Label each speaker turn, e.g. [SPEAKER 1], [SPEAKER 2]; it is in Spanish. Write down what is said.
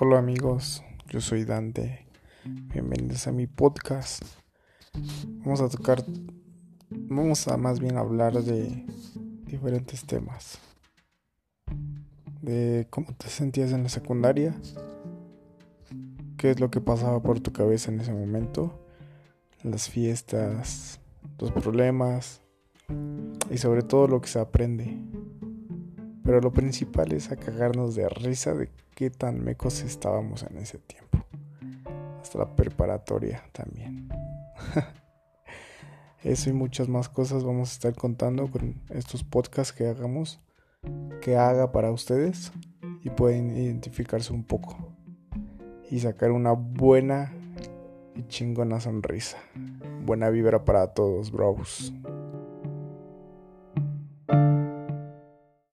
[SPEAKER 1] Hola amigos, yo soy Dante. Bienvenidos a mi podcast. Vamos a tocar, vamos a más bien hablar de diferentes temas. De cómo te sentías en la secundaria, qué es lo que pasaba por tu cabeza en ese momento, las fiestas, los problemas y sobre todo lo que se aprende. Pero lo principal es a cagarnos de risa de qué tan mecos estábamos en ese tiempo. Hasta la preparatoria también. Eso y muchas más cosas vamos a estar contando con estos podcasts que hagamos, que haga para ustedes y pueden identificarse un poco y sacar una buena y chingona sonrisa. Buena vibra para todos, bros.